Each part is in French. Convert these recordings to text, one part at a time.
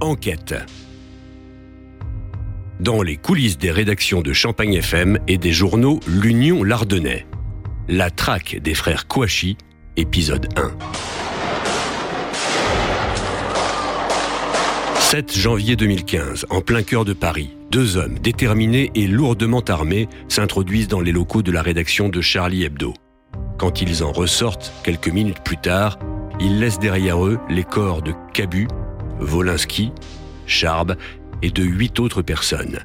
Enquête. Dans les coulisses des rédactions de Champagne FM et des journaux L'Union Lardonnais. La traque des frères Kouachi, épisode 1. 7 janvier 2015, en plein cœur de Paris, deux hommes déterminés et lourdement armés s'introduisent dans les locaux de la rédaction de Charlie Hebdo. Quand ils en ressortent, quelques minutes plus tard, ils laissent derrière eux les corps de Cabu, Volinsky, Charb et de huit autres personnes.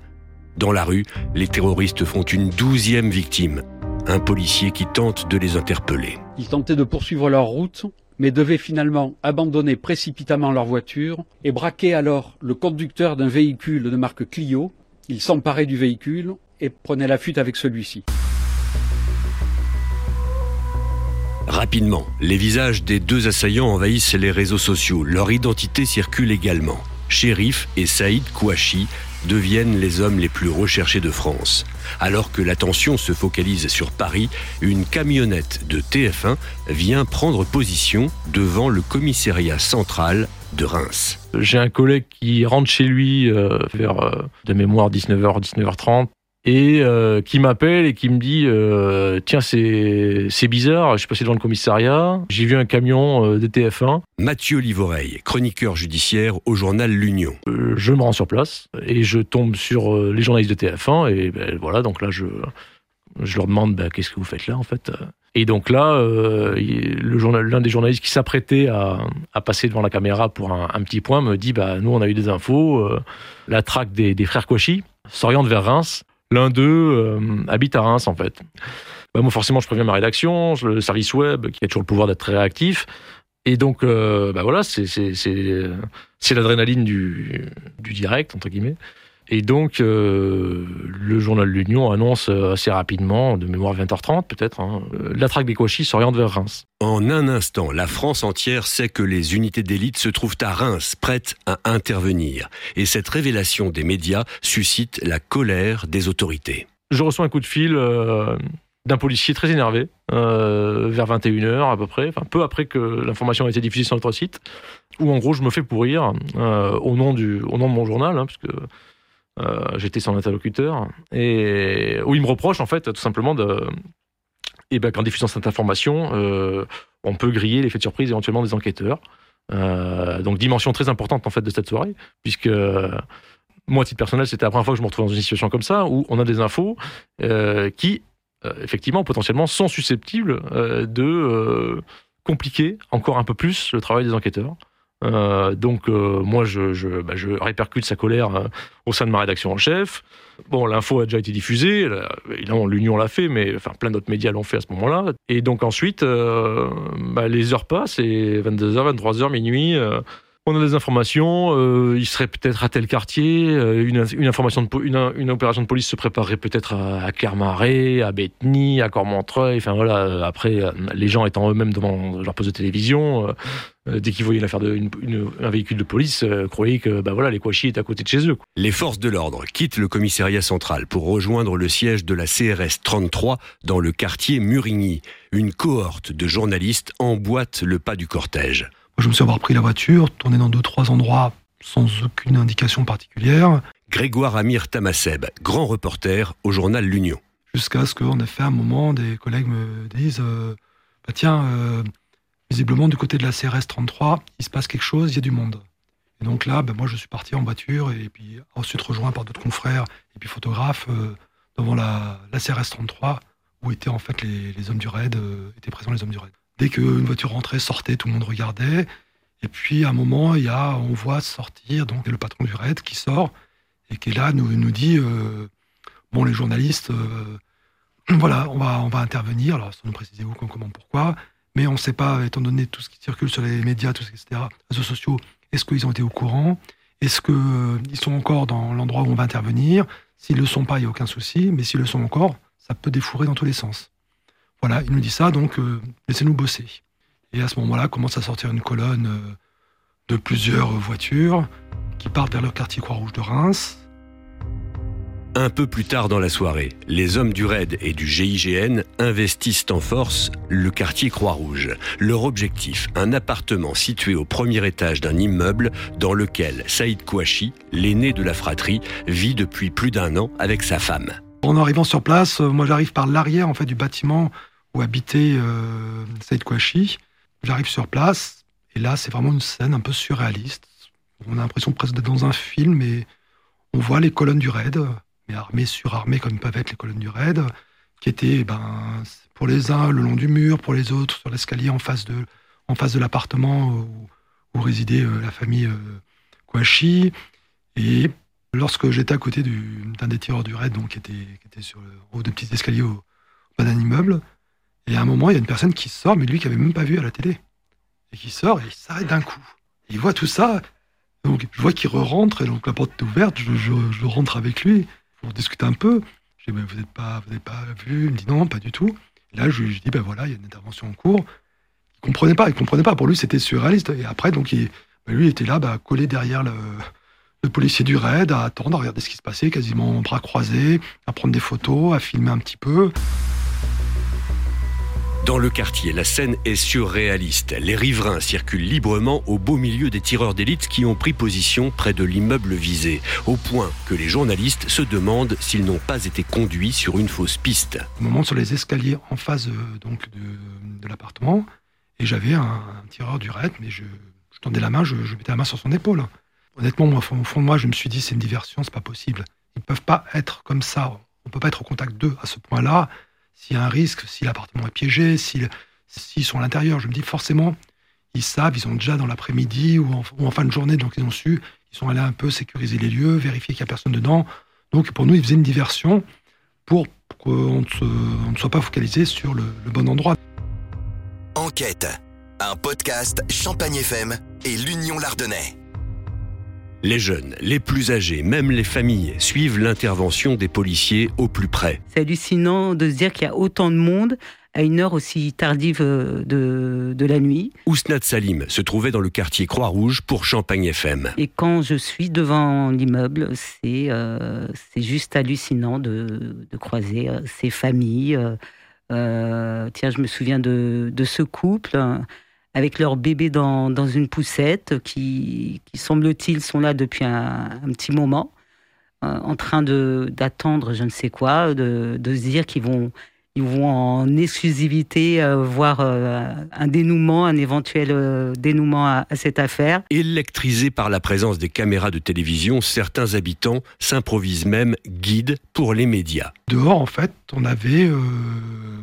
Dans la rue, les terroristes font une douzième victime, un policier qui tente de les interpeller. Ils tentaient de poursuivre leur route mais devaient finalement abandonner précipitamment leur voiture et braquer alors le conducteur d'un véhicule de marque Clio. Ils s'emparaient du véhicule et prenaient la fuite avec celui-ci. Rapidement, les visages des deux assaillants envahissent les réseaux sociaux. Leur identité circule également. Shérif et Saïd Kouachi deviennent les hommes les plus recherchés de France. Alors que l'attention se focalise sur Paris, une camionnette de TF1 vient prendre position devant le commissariat central de Reims. J'ai un collègue qui rentre chez lui euh, vers euh, de mémoire 19h, 19h30 et euh, qui m'appelle et qui me dit euh, tiens c'est c'est bizarre je suis passé devant le commissariat j'ai vu un camion euh, de TF1 Mathieu Livoreille chroniqueur judiciaire au journal L'Union. Euh, je me rends sur place et je tombe sur les journalistes de TF1 et ben, voilà donc là je je leur demande ben, qu'est-ce que vous faites là en fait et donc là le journal l'un des journalistes qui s'apprêtait à, à passer devant la caméra pour un, un petit point me dit bah nous on a eu des infos la traque des, des frères Kouachi s'oriente vers Reims L'un d'eux euh, habite à Reims, en fait. Bah, moi, forcément, je préviens ma rédaction, le service web, qui a toujours le pouvoir d'être très réactif. Et donc, euh, bah voilà, c'est- c'est l'adrénaline du, du direct, entre guillemets. Et donc, euh, le journal de l'Union annonce euh, assez rapidement, de mémoire 20h30 peut-être, hein, euh, la traque des Kouachi s'oriente vers Reims. En un instant, la France entière sait que les unités d'élite se trouvent à Reims, prêtes à intervenir. Et cette révélation des médias suscite la colère des autorités. Je reçois un coup de fil euh, d'un policier très énervé, euh, vers 21h à peu près, enfin peu après que l'information a été diffusée sur notre site, où en gros je me fais pourrir au, nom du, au nom de mon journal, hein, puisque euh, j'étais son interlocuteur, et où il me reproche en fait tout simplement de, et ben, qu'en diffusant cette information, euh, on peut griller l'effet de surprise éventuellement des enquêteurs. Euh, donc dimension très importante en fait de cette soirée, puisque moi, à titre personnel, c'était la première fois que je me retrouve dans une situation comme ça, où on a des infos qui, effectivement, potentiellement, sont susceptibles de compliquer encore un peu plus le travail des enquêteurs. Euh, donc, euh, moi, bah, je répercute sa colère euh, au sein de ma rédaction en chef. Bon, l'info a déjà été diffusée, évidemment, l'Union l'a fait, mais enfin, plein d'autres médias l'ont fait à ce moment-là. Et donc, ensuite, bah, les heures passent, et 22h, 23h, minuit. On a des informations, euh, il serait peut-être à tel quartier, euh, une, information une, opération de police se préparerait peut-être à, à Kermaré, à Bétheny, à Cormontreuil. Enfin voilà, euh, après les gens étant eux-mêmes devant leur poste de télévision, dès qu'ils voyaient l'affaire de une- une- un véhicule de police, croyaient que bah voilà les Kouachi étaient à côté de chez eux. Les forces de l'ordre quittent le commissariat central pour rejoindre le siège de la CRS 33 dans le quartier Murigny. Une cohorte de journalistes emboîte le pas du cortège. Je me suis avoir pris la voiture, tourné dans deux, trois endroits sans aucune indication particulière, Grégoire Amir Tamasseb, grand reporter au journal L'Union. jusqu'à ce qu'en effet, à un moment, des collègues me disent euh, bah Tiens, euh, visiblement, du côté de la CRS 33, il se passe quelque chose, il y a du monde. Et donc là, bah, moi, je suis parti en voiture et puis ensuite rejoint par d'autres confrères et puis photographes euh, devant la, la CRS 33 où étaient en fait les, les hommes du raid, étaient présents les hommes du raid. Dès qu'une voiture rentrait, sortait, tout le monde regardait. Et puis à un moment, il y a, on voit sortir donc le patron du raid qui sort et qui est là nous nous dit euh, bon les journalistes euh, voilà on va on va intervenir alors sans nous préciser où comment pourquoi. Mais on ne sait pas étant donné tout ce qui circule sur les médias tout ce, etc réseaux sociaux est-ce qu'ils ont été au courant? Est-ce que euh, sont encore dans l'endroit où on va intervenir? S'ils le sont pas il y a aucun souci. Mais s'ils le sont encore ça peut défourrer dans tous les sens voilà il nous dit ça donc euh, laissez-nous bosser et à ce moment-là commence à sortir une colonne euh, de plusieurs voitures qui partent vers le quartier Croix-Rouge de Reims Un peu plus tard dans la soirée, les hommes du RAID et du GIGN investissent en force le quartier Croix-Rouge. Leur objectif, un appartement situé au premier étage d'un immeuble dans lequel Saïd Kouachi, l'aîné de la fratrie, vit depuis plus d'un an avec sa femme. En arrivant sur place, euh, moi j'arrive par l'arrière en fait du bâtiment où habitait euh, Saïd Kouachi. J'arrive sur place et là c'est vraiment une scène un peu surréaliste. On a l'impression presque d'être dans un film et on voit les colonnes du raid armés, surarmés comme peuvent être les colonnes du raid, qui étaient ben, pour les uns le long du mur, pour les autres sur l'escalier en face de, en face de l'appartement où, résidait euh, la famille euh, Kouachi. Et lorsque j'étais à côté d'un des tireurs du raid, donc, qui, était, qui était sur le haut de petits escaliers au, bas d'un immeuble, et à un moment, il y a une personne qui sort, mais lui qui avait même pas vu à la télé, et qui sort et il s'arrête d'un coup. il voit tout ça, donc je vois qu'il re-rentre, et donc la porte est ouverte, je, rentre avec lui pour discuter un peu. Je dis, vous n'êtes pas, pas vu? Il me dit non, pas du tout. là, je lui dis, ben voilà, il y a une intervention en cours. Il comprenait pas, il comprenait pas. Pour lui, c'était surréaliste. Et après, donc, ben lui, il était là, bah, collé derrière le, policier du raid, à attendre, à regarder ce qui se passait, quasiment bras croisés, à prendre des photos, à filmer un petit peu. Dans le quartier, la scène est surréaliste. Les riverains circulent librement au beau milieu des tireurs d'élite qui ont pris position près de l'immeuble visé, au point que les journalistes se demandent s'ils n'ont pas été conduits sur une fausse piste. On monte sur les escaliers en face euh, donc de, l'appartement et j'avais un, tireur du raid, mais je, tendais la main, je, mettais la main sur son épaule. Honnêtement, au fond de moi, je me suis dit c'est une diversion, c'est pas possible. Ils ne peuvent pas être comme ça. On ne peut pas être au contact d'eux à ce point-là s'il y a un risque, si l'appartement est piégé, s'ils sont à l'intérieur. Je me dis forcément, ils savent, ils ont déjà dans l'après-midi ou, en, fin de journée, donc ils ont su, ils sont allés un peu sécuriser les lieux, vérifier qu'il n'y a personne dedans. Donc pour nous, ils faisaient une diversion pour qu'on ne, soit pas focalisé sur le, le bon endroit. Enquête, un podcast Champagne FM et l'Union Lardonnais. Les jeunes, les plus âgés, même les familles suivent l'intervention des policiers au plus près. C'est hallucinant de se dire qu'il y a autant de monde à une heure aussi tardive euh, de, de la nuit. Ousnat Salim se trouvait dans le quartier Croix-Rouge pour Champagne FM. Et quand je suis devant l'immeuble, c'est euh, juste hallucinant de, de croiser euh, ces familles. tiens, je me souviens de, de ce couple avec leur bébé dans, dans une poussette, qui, qui semble-t-il sont là depuis un, petit moment, euh, en train d'attendre je ne sais quoi, de, de se dire qu'ils vont, ils vont en exclusivité euh, voir euh, un dénouement, un éventuel dénouement à, à, cette affaire. Électrisés par la présence des caméras de télévision, certains habitants s'improvisent même guides pour les médias. Dehors, en fait, on avait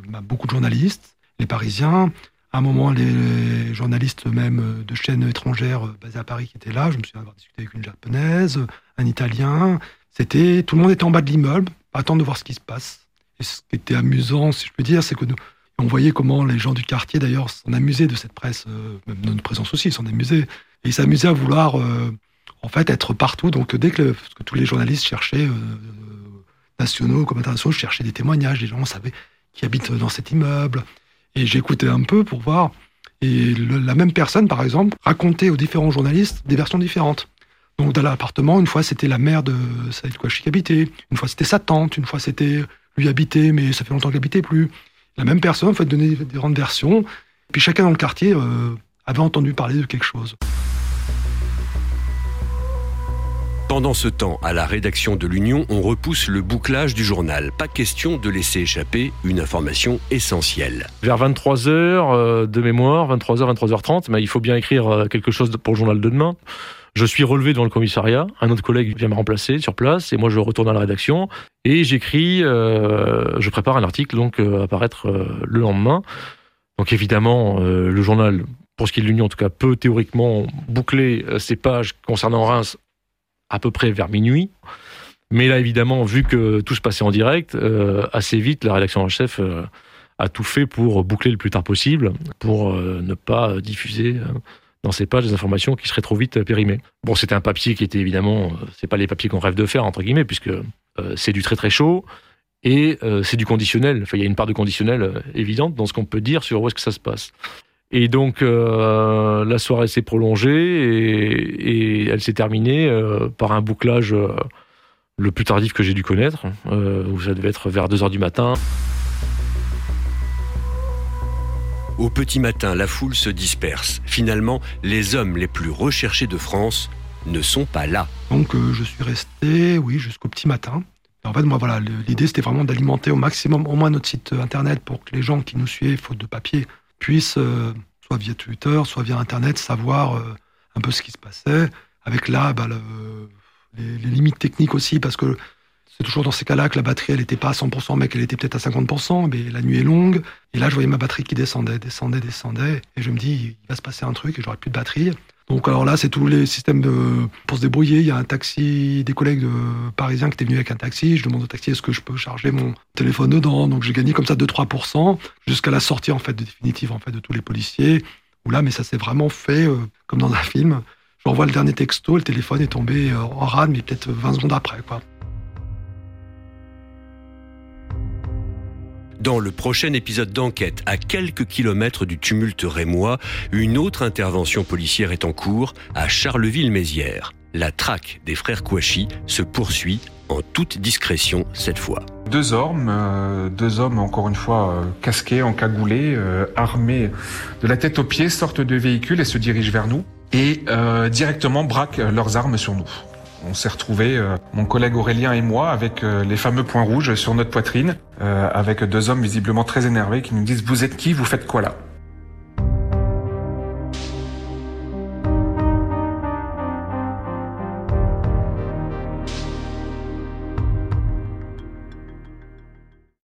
bah, beaucoup de journalistes, les Parisiens, à un moment, les journalistes même de chaînes étrangères basées à Paris qui étaient là, je me souviens avoir discuté avec une japonaise, un italien. C'était tout le monde était en bas de l'immeuble, attendre de voir ce qui se passe. Et ce qui était amusant, si je peux dire, c'est que nous, on voyait comment les gens du quartier d'ailleurs s'en amusaient de cette presse, euh, même de notre présence aussi, ils s'en amusaient. Et ils s'amusaient à vouloir euh, en fait être partout. Donc dès que, tous les journalistes cherchaient euh, nationaux comme internationaux, cherchaient des témoignages, les gens savaient qui habitent dans cet immeuble. Et j'écoutais un peu pour voir. Et la même personne, par exemple, racontait aux différents journalistes des versions différentes. Donc dans l'appartement, une fois c'était la mère de Saïd Kouachi qui habitait, une fois c'était sa tante, une fois c'était lui habiter, mais ça fait longtemps qu'il habitait plus. La même personne en fait donnait différentes versions. Puis chacun dans le quartier euh, avait entendu parler de quelque chose. Pendant ce temps, à la rédaction de l'Union, on repousse le bouclage du journal. Pas question de laisser échapper une information essentielle. Vers 23h euh, de mémoire, 23h, 23h30, mais il faut bien écrire euh, quelque chose pour le journal de demain. Je suis relevé dans le commissariat, un autre collègue vient me remplacer sur place, et moi je retourne à la rédaction, et j'écris, euh, je prépare un article donc à apparaître le lendemain. Donc évidemment, le journal, pour ce qui est de l'Union en tout cas, peut théoriquement boucler ses pages concernant Reims à peu près vers minuit. Mais là, évidemment, vu que tout se passait en direct, euh, assez vite, la rédaction en chef euh, a tout fait pour boucler le plus tard possible, pour euh, ne pas diffuser dans ces pages des informations qui seraient trop vite périmées. Bon, c'était un papier qui était évidemment, c'est pas les papiers qu'on rêve de faire entre guillemets, puisque c'est du très très chaud et c'est du conditionnel. Enfin, il y a une part de conditionnel évidente dans ce qu'on peut dire sur où est-ce que ça se passe. Et donc euh, la soirée s'est prolongée et, et elle s'est terminée euh, par un bouclage euh, le plus tardif que j'ai dû connaître, où ça devait être vers 2h du matin. Au petit matin, la foule se disperse. Finalement, les hommes les plus recherchés de France ne sont pas là. Donc je suis resté, oui, jusqu'au petit matin. En fait, moi, voilà, l'idée c'était vraiment d'alimenter au maximum, au moins notre site internet pour que les gens qui nous suivent, faute de papier, puissent, soit via Twitter, soit via internet, savoir un peu ce qui se passait. Avec là, bah, les, limites techniques aussi, parce que c'est toujours dans ces cas-là que la batterie, elle n'était pas à 100%, mais qu'elle était peut-être à 50%, mais la nuit est longue. Et là, je voyais ma batterie qui descendait, descendait, descendait. Et je me dis, il va se passer un truc et j'aurai plus de batterie. Donc alors là, c'est tous les systèmes de, pour se débrouiller. Il y a un taxi, des collègues de, parisiens qui étaient venus avec un taxi. Je demande au taxi est-ce que je peux charger mon téléphone dedans? Donc j'ai gagné comme ça 2-3% jusqu'à la sortie en fait définitive en fait de tous les policiers. Où là, mais ça s'est vraiment fait euh, comme dans un film. J'envoie le dernier texto, le téléphone est tombé euh, en rade, mais peut-être 20 secondes après, quoi. Dans le prochain épisode d'enquête, à quelques kilomètres du tumulte rémois, une autre intervention policière est en cours à Charleville-Mézières. La traque des frères Kouachi se poursuit en toute discrétion cette fois. Deux hommes, euh, deux hommes encore une fois euh, casqués, encagoulés, euh, armés de la tête aux pieds, sortent de véhicule et se dirigent vers nous et directement braquent leurs armes sur nous. On s'est retrouvé, euh, mon collègue Aurélien et moi, avec euh, les fameux points rouges sur notre poitrine, euh, avec deux hommes visiblement très énervés qui nous disent Vous êtes qui? Vous faites quoi là?